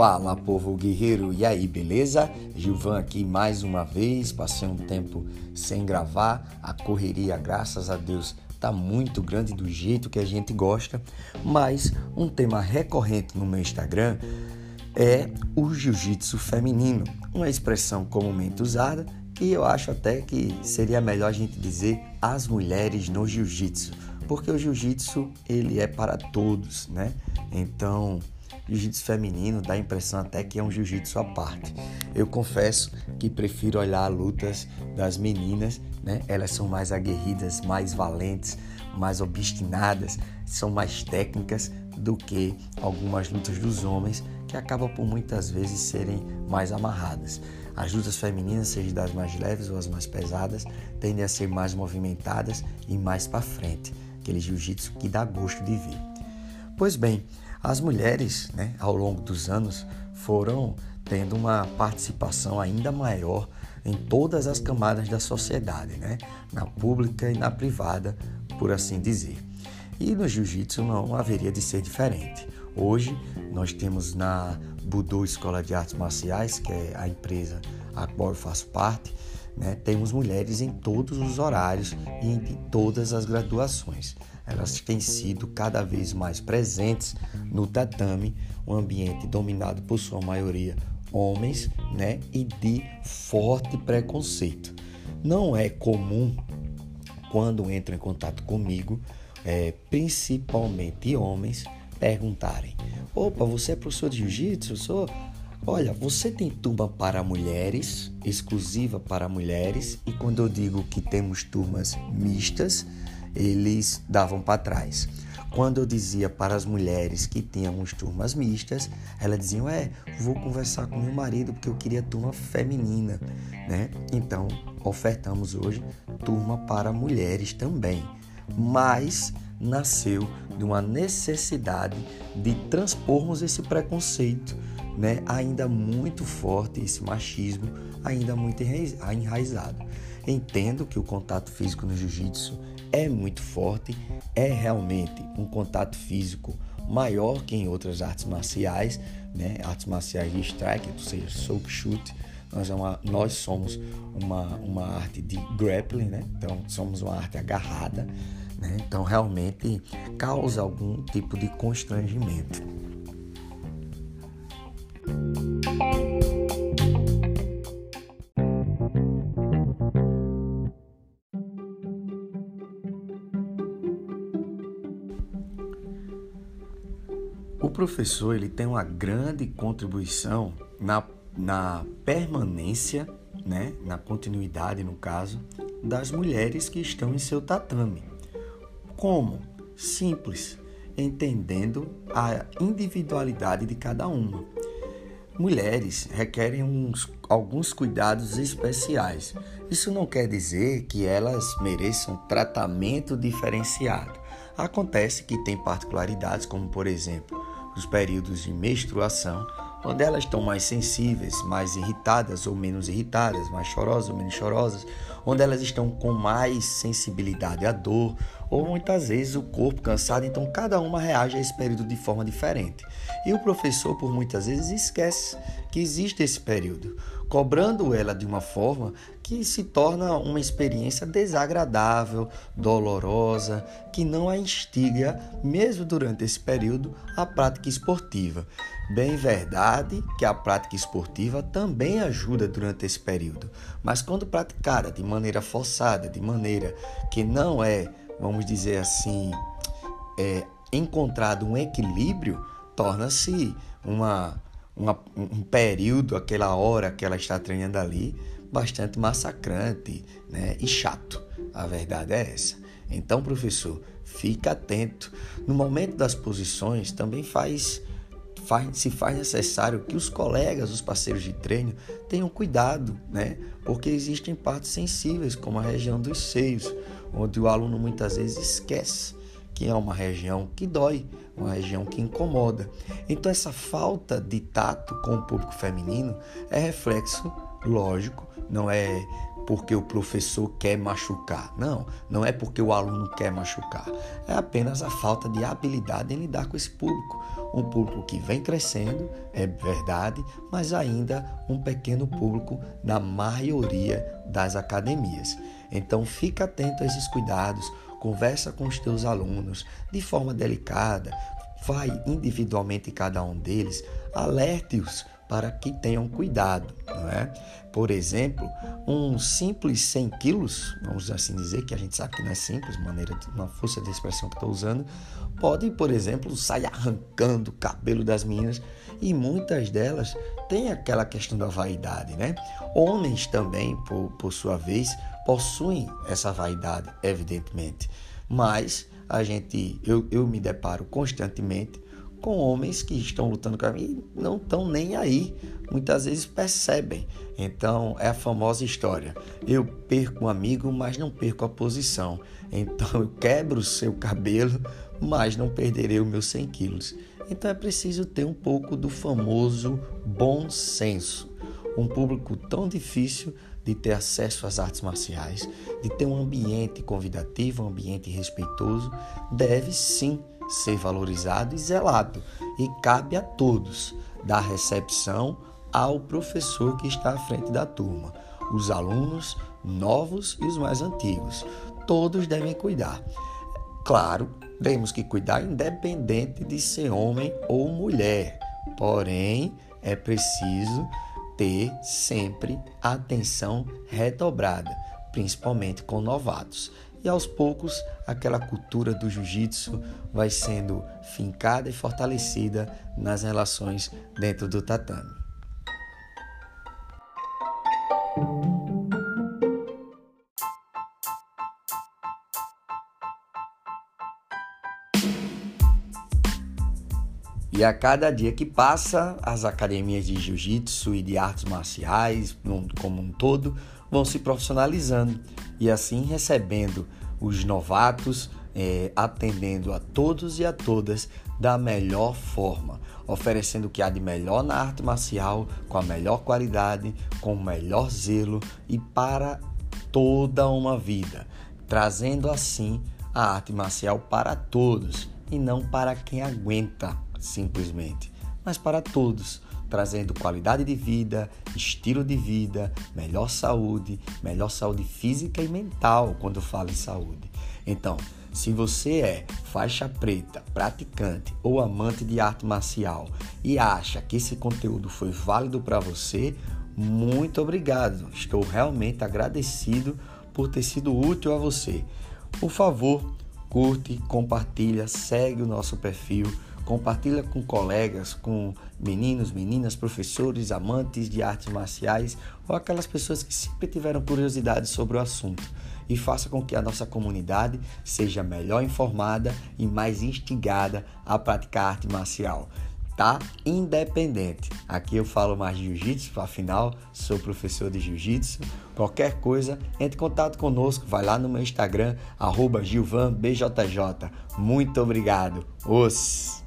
Fala povo guerreiro, e aí, beleza? Gilvan aqui mais uma vez. Passei um tempo sem gravar, a correria, graças a Deus, tá muito grande do jeito que a gente gosta, mas um tema recorrente no meu Instagram é o jiu-jitsu feminino, uma expressão comumente usada e eu acho até que seria melhor a gente dizer as mulheres no jiu-jitsu, porque o jiu-jitsu ele é para todos, né? Então, jiu-jitsu feminino dá a impressão até que é um jiu-jitsu à parte. Eu confesso que prefiro olhar lutas das meninas, né? Elas são mais aguerridas, mais valentes, mais obstinadas, são mais técnicas do que algumas lutas dos homens que acabam por muitas vezes serem mais amarradas. As lutas femininas, seja das mais leves ou as mais pesadas, tendem a ser mais movimentadas e mais para frente, aquele jiu-jitsu que dá gosto de ver. Pois bem, as mulheres, né, ao longo dos anos, foram tendo uma participação ainda maior em todas as camadas da sociedade, né? na pública e na privada, por assim dizer. E no jiu-jitsu não haveria de ser diferente. Hoje nós temos na Budô Escola de Artes Marciais, que é a empresa a qual eu faço parte, né? temos mulheres em todos os horários e em todas as graduações elas têm sido cada vez mais presentes no tatame, um ambiente dominado por sua maioria homens, né, e de forte preconceito. Não é comum quando entram em contato comigo, é, principalmente homens, perguntarem: "Opa, você é professor de jiu-jitsu? Sou Olha, você tem turma para mulheres, exclusiva para mulheres, e quando eu digo que temos turmas mistas, eles davam para trás. Quando eu dizia para as mulheres que tínhamos turmas mistas, elas diziam: É, vou conversar com meu marido porque eu queria turma feminina, né? Então, ofertamos hoje turma para mulheres também. Mas nasceu de uma necessidade de transpormos esse preconceito, né? Ainda muito forte, esse machismo ainda muito enraizado. Entendo que o contato físico no jiu-jitsu é muito forte, é realmente um contato físico maior que em outras artes marciais, né? Artes marciais de strike, ou seja, soak shoot. Nós, é uma, nós somos uma, uma arte de grappling, né? Então somos uma arte agarrada, né? Então realmente causa algum tipo de constrangimento. O professor ele tem uma grande contribuição na, na permanência, né, na continuidade, no caso, das mulheres que estão em seu tatame. Como? Simples, entendendo a individualidade de cada uma. Mulheres requerem uns, alguns cuidados especiais. Isso não quer dizer que elas mereçam tratamento diferenciado. Acontece que tem particularidades, como por exemplo, os períodos de menstruação, onde elas estão mais sensíveis, mais irritadas ou menos irritadas, mais chorosas ou menos chorosas, onde elas estão com mais sensibilidade à dor, ou muitas vezes o corpo cansado, então cada uma reage a esse período de forma diferente. E o professor, por muitas vezes, esquece que existe esse período, cobrando ela de uma forma que se torna uma experiência desagradável, dolorosa, que não a instiga, mesmo durante esse período, a prática esportiva. Bem verdade que a prática esportiva também ajuda durante esse período, mas quando praticada de maneira forçada, de maneira que não é, vamos dizer assim, é, encontrado um equilíbrio, torna-se uma, uma, um período, aquela hora que ela está treinando ali, bastante massacrante né? e chato. A verdade é essa. Então, professor, fica atento. No momento das posições, também faz, faz, se faz necessário que os colegas, os parceiros de treino, tenham cuidado, né? Porque existem partes sensíveis, como a região dos seios, onde o aluno muitas vezes esquece que é uma região que dói, uma região que incomoda. Então, essa falta de tato com o público feminino é reflexo lógico, não é porque o professor quer machucar. Não, não é porque o aluno quer machucar. É apenas a falta de habilidade em lidar com esse público. Um público que vem crescendo, é verdade, mas ainda um pequeno público na maioria das academias. Então fica atento a esses cuidados, conversa com os teus alunos de forma delicada, vai individualmente cada um deles, alerte-os para que tenham cuidado, não é? Por exemplo, um simples 100 quilos, vamos assim dizer, que a gente sabe que não é simples, maneira, uma força de expressão que estou usando, pode, por exemplo, sair arrancando o cabelo das meninas e muitas delas têm aquela questão da vaidade, né? Homens também, por, por sua vez, possuem essa vaidade, evidentemente, mas a gente, eu, eu me deparo constantemente com homens que estão lutando com mim e não estão nem aí. Muitas vezes percebem. Então é a famosa história: eu perco um amigo, mas não perco a posição. Então eu quebro o seu cabelo, mas não perderei os meus 100 quilos. Então é preciso ter um pouco do famoso bom senso. Um público tão difícil de ter acesso às artes marciais, de ter um ambiente convidativo, um ambiente respeitoso, deve sim ser valorizado e zelado, e cabe a todos, da recepção ao professor que está à frente da turma, os alunos novos e os mais antigos. Todos devem cuidar. Claro, temos que cuidar independente de ser homem ou mulher, porém é preciso ter sempre atenção redobrada, principalmente com novatos e aos poucos aquela cultura do jiu-jitsu vai sendo fincada e fortalecida nas relações dentro do tatame. E a cada dia que passa, as academias de jiu-jitsu e de artes marciais, como um todo, vão se profissionalizando e assim recebendo os novatos, é, atendendo a todos e a todas da melhor forma, oferecendo o que há de melhor na arte marcial, com a melhor qualidade, com o melhor zelo e para toda uma vida, trazendo assim a arte marcial para todos e não para quem aguenta simplesmente, mas para todos trazendo qualidade de vida, estilo de vida, melhor saúde, melhor saúde física e mental quando falo em saúde. Então, se você é faixa preta, praticante ou amante de arte marcial e acha que esse conteúdo foi válido para você, muito obrigado. Estou realmente agradecido por ter sido útil a você. Por favor, curte, compartilha, segue o nosso perfil Compartilha com colegas, com meninos, meninas, professores, amantes de artes marciais ou aquelas pessoas que sempre tiveram curiosidade sobre o assunto e faça com que a nossa comunidade seja melhor informada e mais instigada a praticar arte marcial. Tá? Independente. Aqui eu falo mais de jiu-jitsu, afinal sou professor de jiu-jitsu. Qualquer coisa, entre em contato conosco, vai lá no meu Instagram, arroba GilvanBJJ. Muito obrigado. Os.